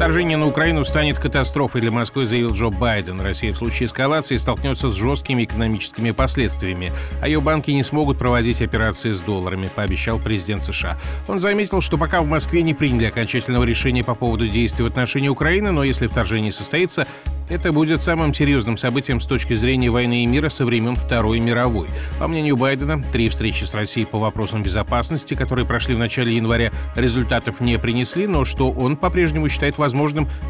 Вторжение на Украину станет катастрофой для Москвы, заявил Джо Байден. Россия в случае эскалации столкнется с жесткими экономическими последствиями, а ее банки не смогут проводить операции с долларами, пообещал президент США. Он заметил, что пока в Москве не приняли окончательного решения по поводу действий в отношении Украины, но если вторжение состоится, это будет самым серьезным событием с точки зрения войны и мира со времен Второй мировой. По мнению Байдена, три встречи с Россией по вопросам безопасности, которые прошли в начале января, результатов не принесли, но что он по-прежнему считает возможным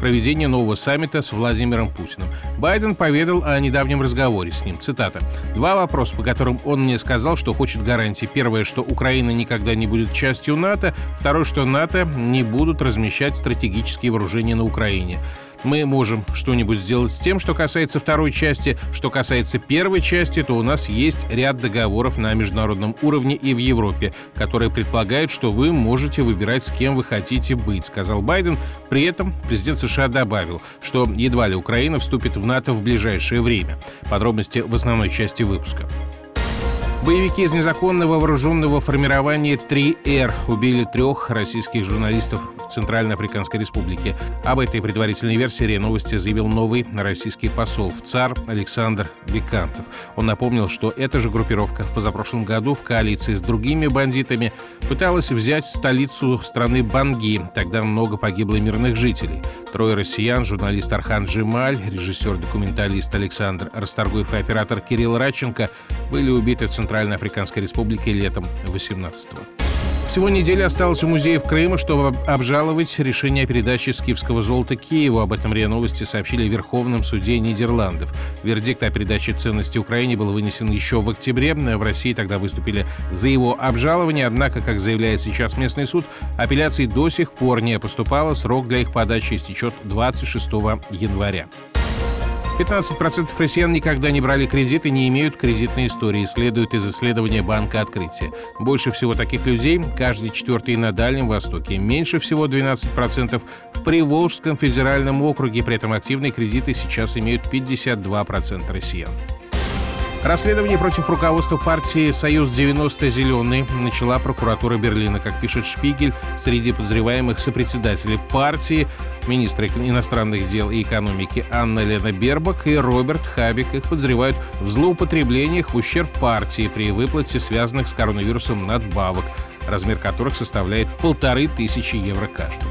проведение нового саммита с Владимиром Путиным. Байден поведал о недавнем разговоре с ним. Цитата. «Два вопроса, по которым он мне сказал, что хочет гарантии. Первое, что Украина никогда не будет частью НАТО. Второе, что НАТО не будут размещать стратегические вооружения на Украине мы можем что-нибудь сделать с тем, что касается второй части. Что касается первой части, то у нас есть ряд договоров на международном уровне и в Европе, которые предполагают, что вы можете выбирать, с кем вы хотите быть, сказал Байден. При этом президент США добавил, что едва ли Украина вступит в НАТО в ближайшее время. Подробности в основной части выпуска. Боевики из незаконного вооруженного формирования 3Р убили трех российских журналистов в Центральной Африканской Республике. Об этой предварительной версии РИА Новости заявил новый российский посол в ЦАР Александр Бекантов. Он напомнил, что эта же группировка в позапрошлом году в коалиции с другими бандитами пыталась взять столицу страны Банги. Тогда много погибло мирных жителей. Трое россиян, журналист Архан Джемаль, режиссер-документалист Александр Расторгуев и оператор Кирилл Радченко были убиты в Центральной Африканской Республике летом 18 -го. Всего неделя осталось у музеев Крыма, чтобы обжаловать решение о передаче скифского золота Киеву. Об этом РИА Новости сообщили в Верховном суде Нидерландов. Вердикт о передаче ценности Украине был вынесен еще в октябре. В России тогда выступили за его обжалование. Однако, как заявляет сейчас местный суд, апелляции до сих пор не поступало. Срок для их подачи истечет 26 января. 15% россиян никогда не брали кредит и не имеют кредитной истории, следует из исследования Банка Открытия. Больше всего таких людей каждый четвертый на Дальнем Востоке. Меньше всего 12% в Приволжском федеральном округе. При этом активные кредиты сейчас имеют 52% россиян. Расследование против руководства партии «Союз-90 Зеленый» начала прокуратура Берлина. Как пишет Шпигель, среди подозреваемых сопредседатели партии, министр иностранных дел и экономики Анна Лена Бербак и Роберт Хабик. Их подозревают в злоупотреблениях в ущерб партии при выплате связанных с коронавирусом надбавок, размер которых составляет полторы тысячи евро каждый.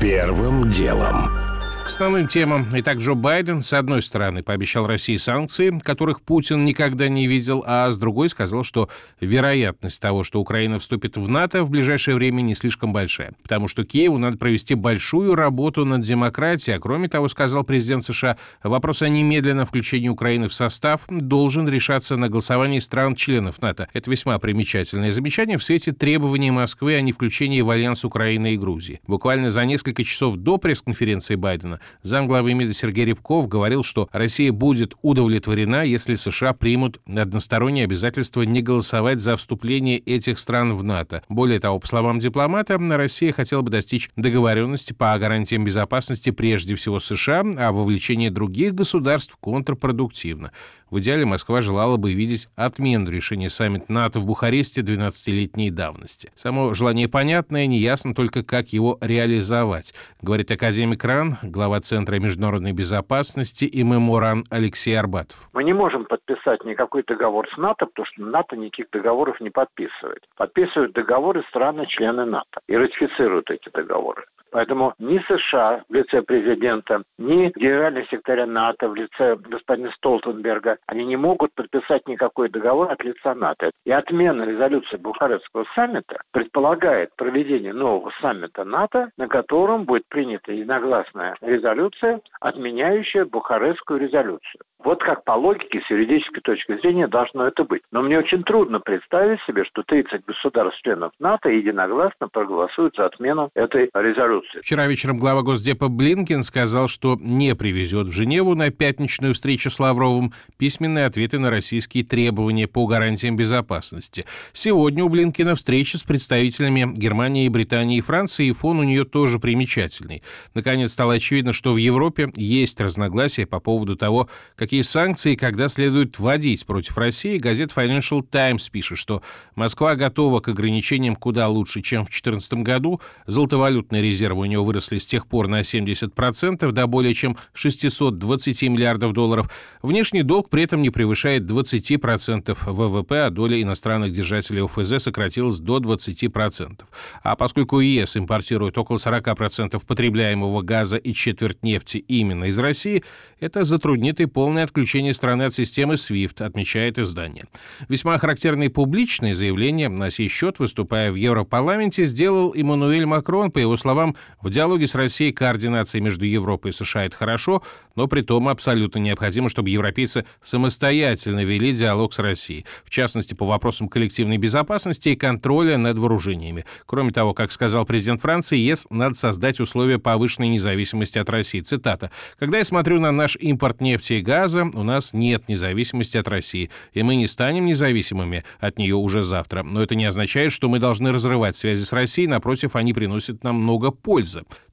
Первым делом. К основным темам. Итак, Джо Байден, с одной стороны, пообещал России санкции, которых Путин никогда не видел, а с другой сказал, что вероятность того, что Украина вступит в НАТО в ближайшее время не слишком большая, потому что Киеву надо провести большую работу над демократией, а кроме того, сказал президент США, вопрос о немедленном включении Украины в состав должен решаться на голосовании стран-членов НАТО. Это весьма примечательное замечание в свете требований Москвы о невключении в альянс Украины и Грузии. Буквально за несколько часов до пресс-конференции Байдена Байдена. Замглавы МИДа Сергей Рябков говорил, что Россия будет удовлетворена, если США примут одностороннее обязательство не голосовать за вступление этих стран в НАТО. Более того, по словам дипломата, Россия хотела бы достичь договоренности по гарантиям безопасности прежде всего США, а вовлечение других государств контрпродуктивно. В идеале Москва желала бы видеть отмену решения саммита НАТО в Бухаресте 12-летней давности. Само желание понятное, неясно только, как его реализовать, говорит академик РАН, глава Центра международной безопасности и меморан Алексей Арбатов. Мы не можем подписать никакой договор с НАТО, потому что НАТО никаких договоров не подписывает. Подписывают договоры страны-члены НАТО и ратифицируют эти договоры. Поэтому ни США в лице президента, ни генеральный секретарь НАТО в лице господина Столтенберга, они не могут подписать никакой договор от лица НАТО. И отмена резолюции Бухарестского саммита предполагает проведение нового саммита НАТО, на котором будет принята единогласная резолюция, отменяющая Бухарестскую резолюцию. Вот как по логике, с юридической точки зрения должно это быть. Но мне очень трудно представить себе, что 30 государств-членов НАТО единогласно проголосуют за отмену этой резолюции Конституции. Вчера вечером глава Госдепа Блинкин сказал, что не привезет в Женеву на пятничную встречу с Лавровым письменные ответы на российские требования по гарантиям безопасности. Сегодня у Блинкина встреча с представителями Германии, Британии и Франции, и фон у нее тоже примечательный. Наконец стало очевидно, что в Европе есть разногласия по поводу того, какие санкции и когда следует вводить против России. Газета Financial Times пишет, что Москва готова к ограничениям куда лучше, чем в 2014 году. Золотовалютные резервы у него выросли с тех пор на 70% до более чем 620 миллиардов долларов. Внешний долг при этом не превышает 20% ВВП, а доля иностранных держателей ОФЗ сократилась до 20%. А поскольку ЕС импортирует около 40% потребляемого газа и четверть нефти именно из России, это затруднит и полное отключение страны от системы SWIFT, отмечает издание. Весьма характерные публичные заявления на сей счет, выступая в Европарламенте, сделал Эммануэль Макрон. По его словам, в диалоге с Россией координация между Европой и США — это хорошо, но при том абсолютно необходимо, чтобы европейцы самостоятельно вели диалог с Россией, в частности, по вопросам коллективной безопасности и контроля над вооружениями. Кроме того, как сказал президент Франции, ЕС надо создать условия повышенной независимости от России. Цитата. «Когда я смотрю на наш импорт нефти и газа, у нас нет независимости от России, и мы не станем независимыми от нее уже завтра. Но это не означает, что мы должны разрывать связи с Россией, напротив, они приносят нам много пользы.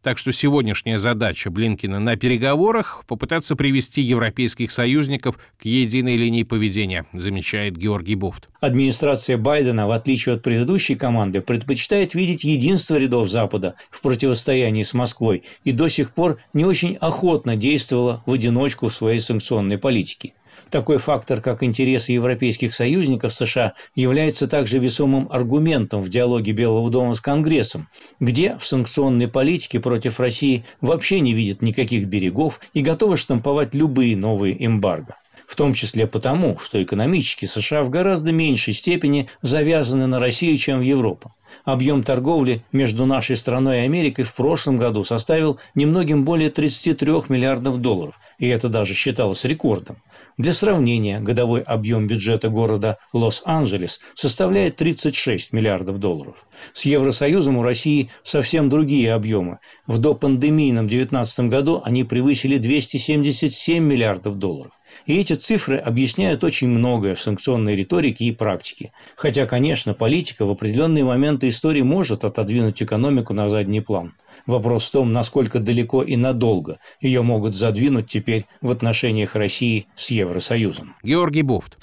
Так что сегодняшняя задача Блинкина на переговорах — попытаться привести европейских союзников к единой линии поведения, замечает Георгий Буфт. Администрация Байдена, в отличие от предыдущей команды, предпочитает видеть единство рядов Запада в противостоянии с Москвой и до сих пор не очень охотно действовала в одиночку в своей санкционной политике. Такой фактор, как интересы европейских союзников США, является также весомым аргументом в диалоге Белого дома с Конгрессом, где в санкционной политике против России вообще не видят никаких берегов и готовы штамповать любые новые эмбарго в том числе потому, что экономически США в гораздо меньшей степени завязаны на Россию, чем в Европу. Объем торговли между нашей страной и Америкой в прошлом году составил немногим более 33 миллиардов долларов, и это даже считалось рекордом. Для сравнения, годовой объем бюджета города Лос-Анджелес составляет 36 миллиардов долларов. С Евросоюзом у России совсем другие объемы. В допандемийном 2019 году они превысили 277 миллиардов долларов. И эти цифры объясняют очень многое в санкционной риторике и практике. Хотя, конечно, политика в определенные моменты истории может отодвинуть экономику на задний план. Вопрос в том, насколько далеко и надолго ее могут задвинуть теперь в отношениях России с Евросоюзом. Георгий Буфт.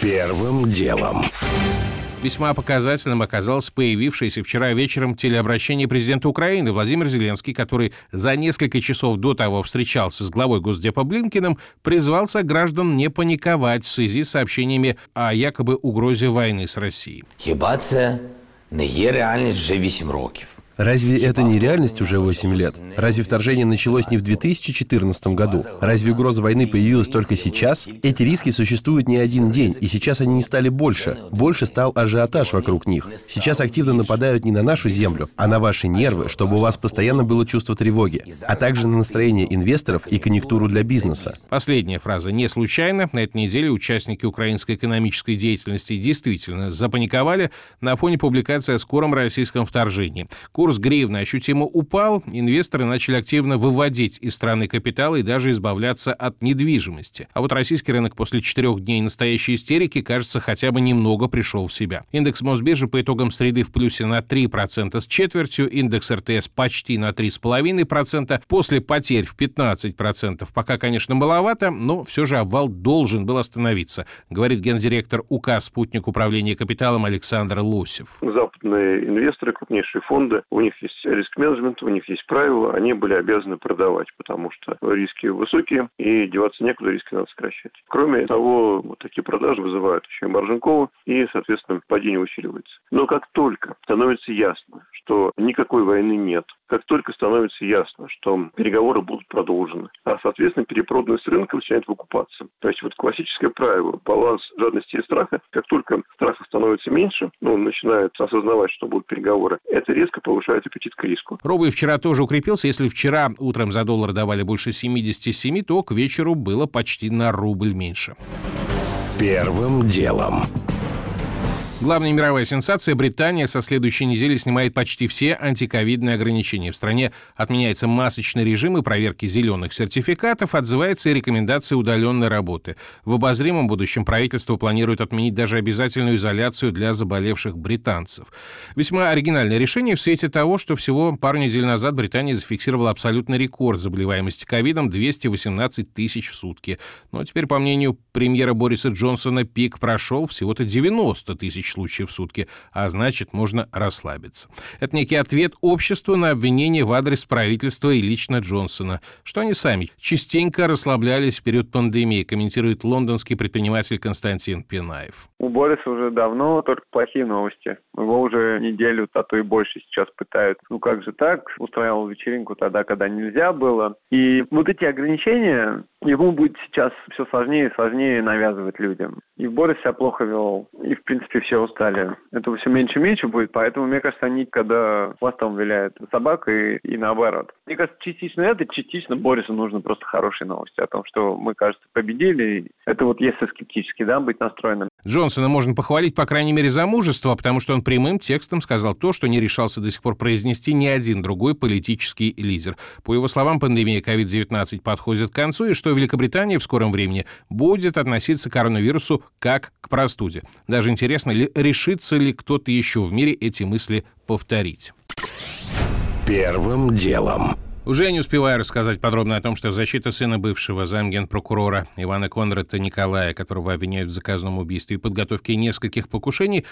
Первым делом. Весьма показательным оказалось появившееся вчера вечером телеобращение президента Украины Владимир Зеленский, который за несколько часов до того встречался с главой Госдепа Блинкиным, призвался граждан не паниковать в связи с сообщениями о якобы угрозе войны с Россией. Хіба це не є реальність вже 8 років? Разве это не реальность уже 8 лет? Разве вторжение началось не в 2014 году? Разве угроза войны появилась только сейчас? Эти риски существуют не один день, и сейчас они не стали больше. Больше стал ажиотаж вокруг них. Сейчас активно нападают не на нашу землю, а на ваши нервы, чтобы у вас постоянно было чувство тревоги, а также на настроение инвесторов и конъюнктуру для бизнеса. Последняя фраза не случайна. На этой неделе участники украинской экономической деятельности действительно запаниковали на фоне публикации о скором российском вторжении. Гривны ощутимо упал, инвесторы начали активно выводить из страны капитал и даже избавляться от недвижимости. А вот российский рынок после четырех дней настоящей истерики, кажется, хотя бы немного пришел в себя. Индекс Мосбиржи по итогам среды в плюсе на 3% с четвертью, индекс РТС почти на 3,5%, после потерь в 15%. Пока, конечно, маловато, но все же обвал должен был остановиться, говорит гендиректор УК «Спутник управления капиталом» Александр Лосев. Западные инвесторы, крупнейшие фонды, у них есть риск-менеджмент, у них есть правила, они были обязаны продавать, потому что риски высокие и деваться некуда, риски надо сокращать. Кроме того, вот такие продажи вызывают еще и маржинково, и, соответственно, падение усиливается. Но как только становится ясно, что никакой войны нет, как только становится ясно, что переговоры будут продолжены, а, соответственно, перепроданность рынка начинает выкупаться. То есть вот классическое правило, баланс жадности и страха, как только страха становится меньше, ну, он начинает осознавать, что будут переговоры, это резко повышает аппетит к риску. Рубль вчера тоже укрепился. Если вчера утром за доллар давали больше 77, то к вечеру было почти на рубль меньше. Первым делом. Главная мировая сенсация – Британия со следующей недели снимает почти все антиковидные ограничения. В стране отменяется масочный режим и проверки зеленых сертификатов, отзывается и рекомендация удаленной работы. В обозримом будущем правительство планирует отменить даже обязательную изоляцию для заболевших британцев. Весьма оригинальное решение в свете того, что всего пару недель назад Британия зафиксировала абсолютный рекорд заболеваемости ковидом – 218 тысяч в сутки. Но теперь, по мнению премьера Бориса Джонсона, пик прошел всего-то 90 тысяч случаев в сутки, а значит, можно расслабиться. Это некий ответ обществу на обвинение в адрес правительства и лично Джонсона, что они сами частенько расслаблялись в период пандемии, комментирует лондонский предприниматель Константин Пинаев. У Бориса уже давно только плохие новости. Его уже неделю, а то и больше сейчас пытают. Ну как же так? Устраивал вечеринку тогда, когда нельзя было. И вот эти ограничения, ему будет сейчас все сложнее и сложнее навязывать людям. И Борис себя плохо вел. И, в принципе, все устали. Этого все меньше и меньше будет, поэтому, мне кажется, они, когда хвостом виляют собак и, и наоборот. Мне кажется, частично это, частично Борису нужно просто хорошие новости о том, что мы, кажется, победили. Это вот если скептически, да, быть настроенным. Джонсона можно похвалить, по крайней мере, за мужество, потому что он прямым текстом сказал то, что не решался до сих пор произнести ни один другой политический лидер. По его словам, пандемия COVID-19 подходит к концу, и что Великобритания в скором времени будет относиться к коронавирусу как к простуде. Даже интересно, ли, решится ли кто-то еще в мире эти мысли повторить. Первым делом. Уже не успеваю рассказать подробно о том, что защита сына бывшего замгенпрокурора Ивана Конрата Николая, которого обвиняют в заказном убийстве и подготовке нескольких покушений,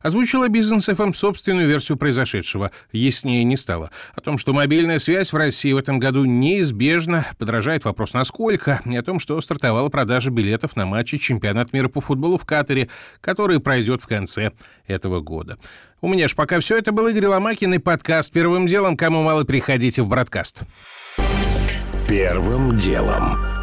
озвучила бизнес ФМ собственную версию произошедшего. Яснее не стало. О том, что мобильная связь в России в этом году неизбежно, подражает вопрос «насколько?», и о том, что стартовала продажа билетов на матчи чемпионат мира по футболу в Катаре, который пройдет в конце этого года. У меня ж пока все это был Игорь Ломакин и подкаст «Первым делом». Кому мало, приходите в Бродкаст. Первым делом.